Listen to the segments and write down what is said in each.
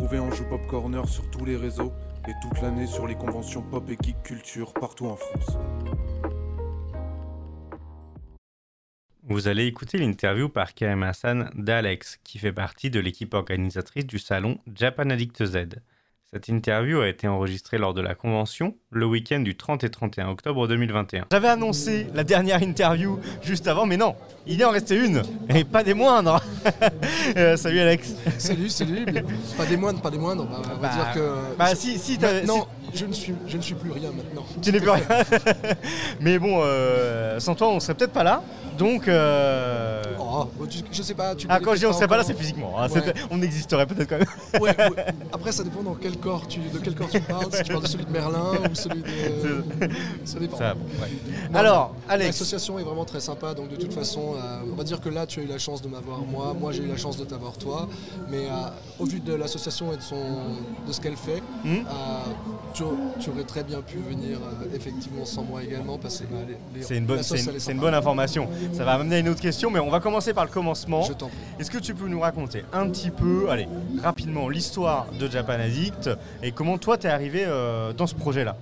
retrouver en Joue Pop Corner sur tous les réseaux et toute l'année sur les conventions pop et geek culture partout en France. Vous allez écouter l'interview par Karim Hassan d'Alex, qui fait partie de l'équipe organisatrice du salon Japan Addict Z. Cette interview a été enregistrée lors de la convention le week-end du 30 et 31 octobre 2021. J'avais annoncé la dernière interview juste avant, mais non, il y en restait une, et pas des moindres. Euh, salut Alex. Salut, salut. mais pas des moindres, pas des moindres. Bah, on va Bah, dire que. Bah si, si, t'as- non, je ne suis, je ne suis plus rien maintenant. tu n'es plus rien. mais bon, euh, sans toi, on serait peut-être pas là. Donc, euh, Oh, tu- je sais pas. Tu ah, quand je dis on serait pas là, c'est physiquement. hein, Ouais. On existerait peut-être quand même. Ouais, ouais. Après, ça dépend dans quel corps tu, de quel corps tu parles. Si tu parles de celui de Merlin ou celui de. Ça dépend. Ça. Non, Alors, Alex, L'association est vraiment très sympa, donc de toute façon, euh, on va dire que là, tu as eu la chance de m'avoir moi, moi j'ai eu la chance de t'avoir toi, mais au vu de l'association et de, son, de ce qu'elle fait, Hmm. euh, tu, tu aurais très bien pu venir euh, effectivement sans moi également, parce que bah, c'est une, bonne, sauce, une- bonne information. Ça va amener à une autre question, mais on va commencer par le commencement. Je t'en prie. Est-ce que tu peux nous raconter un petit peu, allez, rapidement, l'histoire de Japan Addict et comment toi t'es arrivé euh, dans ce projet-là?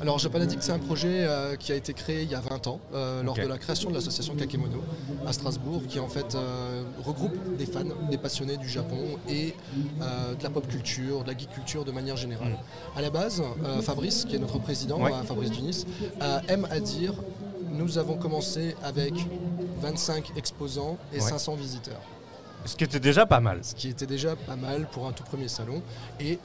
Alors, Japan Addict, c'est un projet euh, qui a été créé il y a 20 ans, euh, lors de la création de l'association Kakemono à Strasbourg, qui en fait euh, regroupe des fans, des passionnés du Japon et de la pop culture, de la geek culture de manière générale. À la base, Fabrice, qui est notre président, Mm. Ouais. Fabrice Dunis, aime à dire nous avons commencé avec 25 exposants et Ouais. 500 visiteurs. Ce qui était déjà pas mal. ce qui était déjà pas mal pour un tout premier salon. Et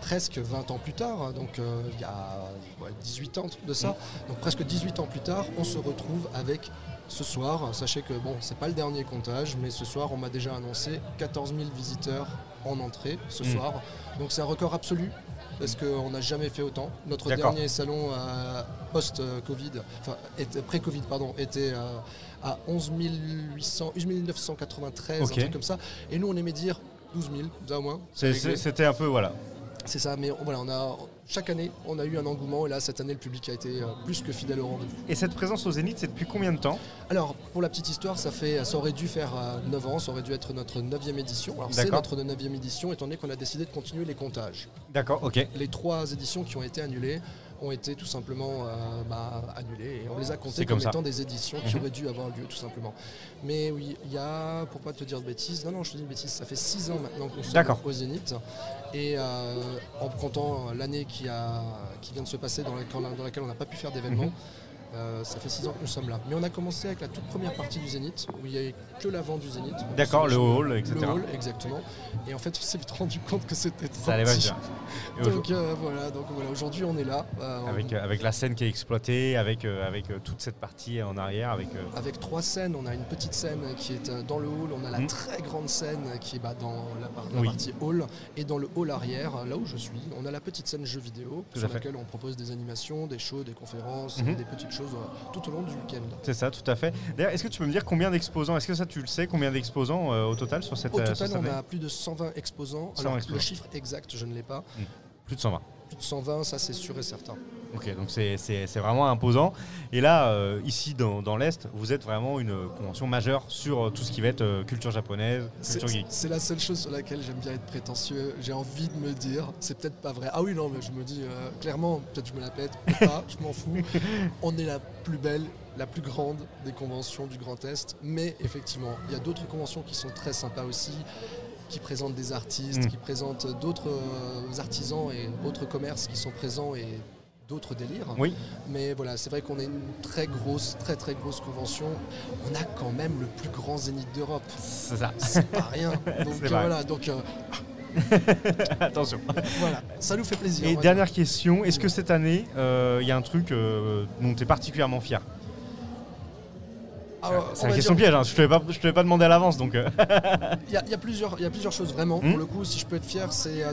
presque 20 ans plus tard, hein, donc euh, il y a ouais, 18 ans de ça, donc presque 18 ans plus tard, on se retrouve avec ce soir, sachez que bon, c'est pas le dernier comptage, mais ce soir on m'a déjà annoncé 14 000 visiteurs en entrée ce Mm. soir. Donc c'est un record absolu. Parce qu'on n'a jamais fait autant. Notre dernier salon euh, post-Covid, enfin pré-Covid, pardon, était euh, à 11 800, 11 993, Ok. un truc comme ça. Et nous, on aimait dire 12 000, ça au moins. C'était un peu, voilà. C'est ça, mais voilà, on a, chaque année, on a eu un engouement. Et là, cette année, le public a été euh, plus que fidèle au rendez-vous. Et cette présence au Zénith, c'est depuis combien de temps? Alors, pour la petite histoire, ça, fait, ça aurait dû faire euh, 9 ans, ça aurait dû être notre 9e édition. Alors, c'est notre 9e édition, étant donné qu'on a décidé de continuer les comptages. D'accord, ok. Les trois éditions qui ont été annulées ont été tout simplement euh, bah, annulées et on les a comptées comme étant des éditions qui Mhm. auraient dû avoir lieu tout simplement. Mais oui, il y a, pour pas te dire de bêtises, non non je te dis une bêtise, ça fait 6 ans maintenant qu'on sommes au Zénith et euh, en comptant l'année qui, qui vient de se passer dans laquelle, on n'a pas pu faire d'événements, Mhm. Euh, ça fait 6 ans que nous sommes là. Mais on a commencé avec la toute première partie du Zénith où il n'y avait que l'avant du Zénith. D'accord, le hall, Le etc. hall, exactement. Et en fait, on s'est vite rendu compte que c'était trop Ça allait bien. Donc euh, voilà, donc voilà, aujourd'hui on est là. euh, Avec, euh, avec la scène qui est exploitée, avec, avec toute cette partie en arrière, avec... avec trois scènes, on a une petite scène qui est dans le hall, on a la Mhm. très grande scène qui est bah, dans la, par- la Oui. partie hall, et dans le hall arrière, là où je suis, on a la petite scène jeux vidéo Tout sur laquelle on propose des animations, des shows, des conférences, Mhm. des petites choses euh, tout au long du week-end. C'est ça, tout à fait. D'ailleurs, est-ce que tu peux me dire combien d'exposants Est-ce que ça, tu le sais Combien d'exposants euh, au total sur cette Au euh, total, cette on a plus de 120 exposants. 120 Alors, exposants. le chiffre exact, je ne l'ai pas. Plus de 120. Plus de 120, ça c'est sûr et certain. Ok, donc c'est- vraiment imposant. Et là, euh, ici dans, dans l'Est, vous êtes vraiment une convention majeure sur euh, tout ce qui va être euh, culture japonaise, culture geek. c'est la seule chose sur laquelle j'aime bien être prétentieux. J'ai envie de me dire, c'est peut-être pas vrai. Ah oui, non, mais je me dis euh, clairement, peut-être je me la pète, pas, je m'en fous. On est la plus belle, la plus grande des conventions du Grand Est. Mais effectivement, il y a d'autres conventions qui sont très sympas aussi, qui présentent des artistes, Mm. qui présentent d'autres artisans et autres commerces qui sont présents et d'autres délires. Oui, Mais voilà, c'est vrai qu'on est une très grosse, très très grosse convention. On a quand même le plus grand zénith d'Europe. c'est ça. C'est pas rien. Donc euh, voilà, donc euh, Attention. voilà, ça nous fait plaisir. Et dernière question, est-ce que cette année, euh, il y a un truc euh, dont tu es particulièrement fier? Alors, C'est va question dire- piège, hein, je ne te l'ai pas demandé à l'avance. donc. Il y, a- il y a plusieurs, il y a plusieurs choses vraiment. Hmm. Pour le coup, si je peux être fier, c'est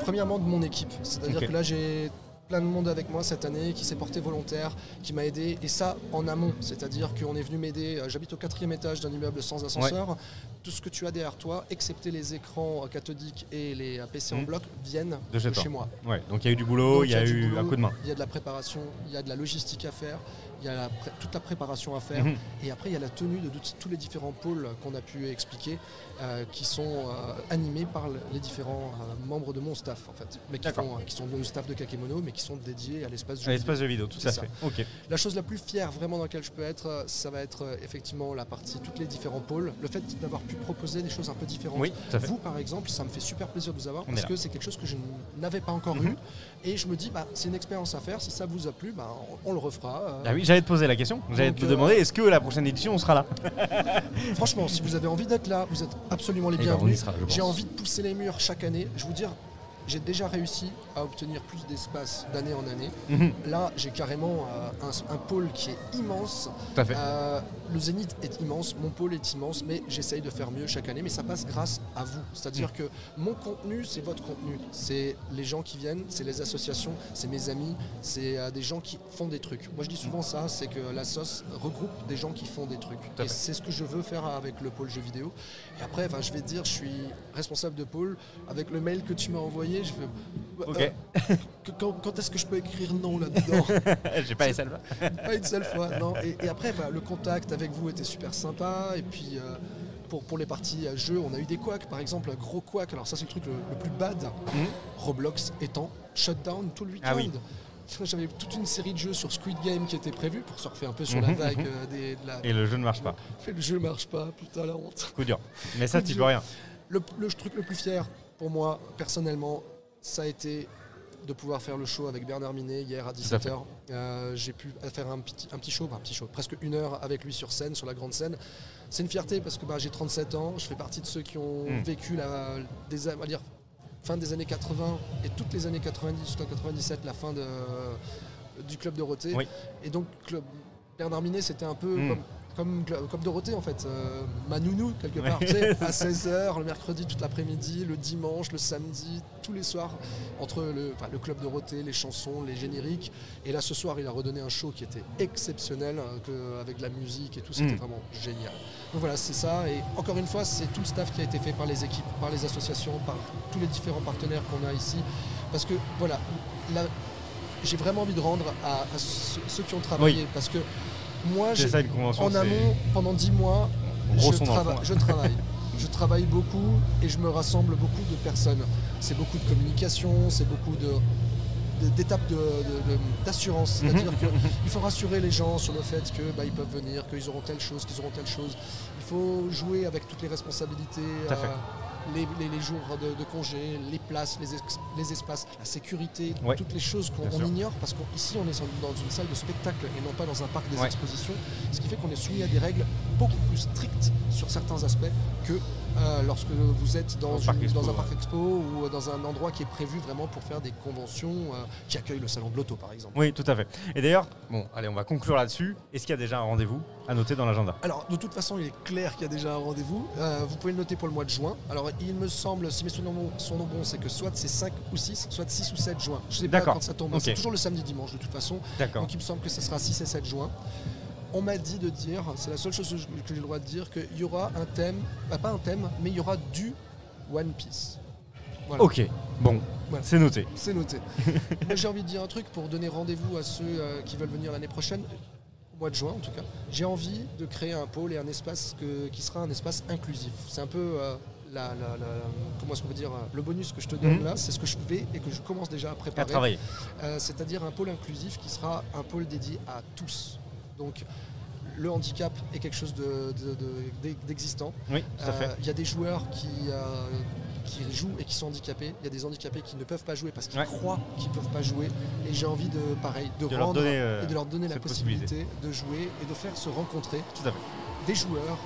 premièrement de mon équipe. C'est-à-dire que là, j'ai plein de monde avec moi cette année qui s'est porté volontaire, qui m'a aidé, et ça en amont. C'est-à-dire qu'on est venu m'aider. euh, J'habite au quatrième étage d'un immeuble sans ascenseur. tout ce que tu as derrière toi, excepté les écrans euh, cathodiques et les euh, PC en Mhm. bloc, viennent De chez de toi. chez moi. Ouais, donc il y a eu du boulot, Donc, il y a, eu boulot, un coup de main. Il y a de la préparation, il y a de la logistique à faire, il y a la toute la préparation à faire. Mhm. Et après, il y a la tenue de tous les différents pôles qu'on a pu expliquer, euh, qui sont euh, animés par le- les différents euh, membres de mon staff, en fait. Mais qui, D'accord. font, qui sont le staff de Kakemono, mais qui sont dédiés à l'espace du À l'espace de vidéo, tout à ça. fait. Ok. La chose la plus fière vraiment dans laquelle je peux être, ça va être euh, effectivement la partie, tous les différents pôles. Le fait d'avoir pu proposer des choses un peu différentes. Oui. Vous, par exemple, ça me fait super plaisir de vous avoir On parce que c'est quelque chose que je n'avais pas encore Mhm. eu. Et je me dis, bah, c'est une expérience à faire. Si ça vous a plu, bah, on, on le refera. Euh, Ah oui, j'allais te poser la question. J'allais te euh, demander est-ce que la prochaine édition on sera là? Franchement, si vous avez envie d'être là, vous êtes absolument les Eh ben, bienvenus. je J'ai envie de pousser les murs chaque année. Je vous dire, j'ai déjà réussi à obtenir plus d'espace d'année en année. Mhm. Là, j'ai carrément euh, un, un pôle qui est immense. Tout à fait. Euh, le Zénith est immense, mon pôle est immense, mais j'essaye de faire mieux chaque année. Mais ça passe grâce à vous. C'est-à-dire Mm. que mon contenu, c'est votre contenu. C'est les gens qui viennent, c'est les associations, c'est mes amis, c'est euh, des gens qui font des trucs. Moi, je dis souvent ça, c'est que la sauce regroupe des gens qui font des trucs. à Et c'est ce que je veux faire avec le pôle jeux vidéo. Et après, enfin, je vais te dire, je suis responsable de pôle. Avec le mail que tu m'as envoyé, je. Ok. Euh, que- quand quand est-ce que je peux écrire non là-dedans? J'ai pas les salves. pas une seule fois, non. Et, et après, voilà, le contact avec vous était super sympa. Et puis, euh, pour, pour les parties jeux, on a eu des couacs. Par exemple, un gros couac. Alors, ça, c'est le truc le, le plus bad. Mhm. Roblox étant shutdown tout le week-end. Ah oui. J'avais toute une série de jeux sur Squid Game qui était prévue pour surfer un peu sur Mhm, la vague mhm. euh, des, de la. Et le jeu ne marche pas. Le jeu marche pas, putain la honte. Coup dur. Mais ça, tu peux rien. Le, le truc le plus fier pour moi, personnellement, ça a été de pouvoir faire le show avec Bernard Minet hier à à fait. 17h. J'ai pu faire un petit, un petit show, enfin, un petit show, presque une heure avec lui sur scène, sur la grande scène. C'est une fierté parce que bah, j'ai 37 ans, je fais partie de ceux qui ont Mm. vécu la, des, on va dire, fin des années 80 et toutes les années 90 jusqu'en 97, la fin de, du club Dorothée. Oui. Et donc, club, Bernard Minet, c'était un peu Mm. comme, comme, comme Dorothée en fait, euh, ma nounou quelque part, Ouais. tu sais, à 16h, le mercredi toute l'après-midi, le dimanche, le samedi, tous les soirs, entre le, enfin, le club Dorothée, les chansons, les génériques. Et là ce soir, il a redonné un show qui était exceptionnel, que, avec de la musique et tout, c'était Mm. vraiment génial. Donc voilà, c'est ça. Et encore une fois, c'est tout le staff qui a été fait par les équipes, par les associations, par tous les différents partenaires qu'on a ici. Parce que voilà, là, j'ai vraiment envie de rendre à, à ceux, ceux qui ont travaillé. Parce que moi, ça une convention. en amont, pendant dix mois, Gros je, trava- je travaille. Je travaille beaucoup et je me rassemble beaucoup de personnes. C'est beaucoup de communication, c'est beaucoup de d'étapes de- de- de- d'assurance. Mhm. C'est-à-dire qu'il faut rassurer les gens sur le fait que bah, ils peuvent venir, qu'ils auront telle chose, qu'ils auront telle chose. Il faut jouer avec toutes les responsabilités, Tout à fait. Les, les- les jours de, de congé, les places, les, ex- les espaces, la sécurité, Ouais. toutes les choses qu'on ignore parce qu'ici on est dans une salle de spectacle et non pas dans un parc des Ouais. expositions, ce qui fait qu'on est soumis à des règles beaucoup plus strictes sur certains aspects que euh, lorsque vous êtes dans, Au parc une- expo, dans un parc expo ou dans un endroit qui est prévu vraiment pour faire des conventions euh, qui accueillent le salon de l'auto par exemple. Oui, tout à fait. Et d'ailleurs, bon, allez, on va conclure là-dessus. Est-ce qu'il y a déjà un rendez-vous? À noter dans l'agenda Alors, de toute façon, il est clair qu'il y a déjà un rendez-vous. Euh, vous pouvez le noter pour le mois de juin. Alors, il me semble, si mes souvenirs sont bons, c'est que soit c'est 5 ou 6, soit 6 ou 7 juin. Je sais pas quand ça tombe. C'est toujours le samedi dimanche, de toute façon. Donc, il me semble que ce sera 6 et 7 juin. On m'a dit de dire, c'est la seule chose que j'ai le droit de dire, qu'il y aura un thème, bah, pas un thème, mais il y aura du One Piece. Voilà. Ok, bon, Voilà. c'est noté. C'est noté. Moi, j'ai envie de dire un truc pour donner rendez-vous à ceux euh, qui veulent venir l'année prochaine, au mois de juin en tout cas. J'ai envie de créer un pôle et un espace que- qui sera un espace inclusif. C'est un peu euh, la, la- la- comment est-ce qu'on peut dire euh, le bonus que je te donne Mhm. là, c'est ce que je vais et que je commence déjà à préparer. Euh, C'est-à-dire un pôle inclusif qui sera un pôle dédié à tous. Donc le handicap est quelque chose de- de- de- d'existant. Oui. Euh, Il y a des joueurs qui, qui jouent et qui sont handicapés. Il y a des handicapés qui ne peuvent pas jouer parce qu'ils Ouais. croient qu'ils ne peuvent pas jouer. Et j'ai envie de, pareil, de, De leur rendre donner, euh, et de leur donner la possibilité de jouer et de faire se rencontrer Tout à fait. des joueurs,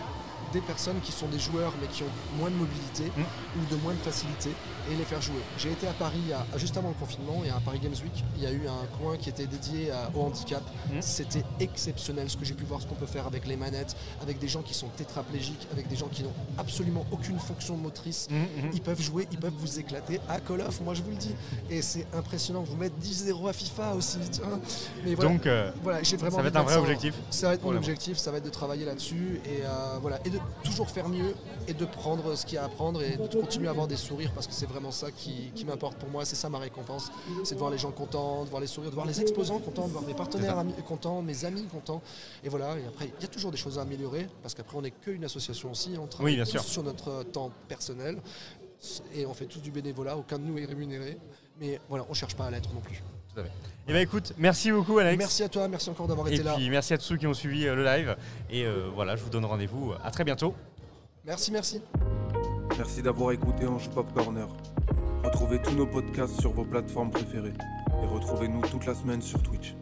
des personnes qui sont des joueurs mais qui ont moins de mobilité Mm. ou de moins de facilité et les faire jouer. J'ai été à Paris à- juste avant le confinement et à Paris Games Week, il y a eu un coin qui était dédié à- au handicap. Mm. C'était exceptionnel ce que j'ai pu voir, ce qu'on peut faire avec les manettes, avec des gens qui sont tétraplégiques, avec des gens qui n'ont absolument aucune fonction motrice. Mhm. Ils peuvent jouer, ils peuvent vous éclater à Call of, moi je vous le dis. Et c'est impressionnant, vous mettre 10-0 à FIFA aussi. tu vois. Mais voilà, Donc, euh, voilà j'ai vraiment ça va être un vrai objectif. ça va être mon objectif, ça va être de travailler là-dessus et, euh, voilà, et de de toujours faire mieux et de prendre ce qu'il y a à prendre et de continuer à avoir des sourires parce que c'est vraiment ça qui, qui m'importe pour moi, c'est ça ma récompense, c'est de voir les gens contents, de voir les sourires, de voir les exposants contents, de voir mes partenaires amis- contents, mes amis contents. Et voilà, et après, il y a toujours des choses à améliorer parce qu'après, on n'est qu'une association aussi, on travaille Oui, bien tous sûr. sur notre temps personnel et on fait tous du bénévolat, aucun de nous est rémunéré. Mais voilà, on cherche pas à l'être non plus. Eh ben écoute, merci beaucoup Alex. Merci à toi, merci encore d'avoir Et été là. puis merci à tous ceux qui ont suivi euh, le live. Et euh, voilà, je vous donne rendez-vous à très bientôt. Merci, merci. Merci d'avoir écouté Ange Pop Corner. Retrouvez tous nos podcasts sur vos plateformes préférées et retrouvez-nous toute la semaine sur Twitch.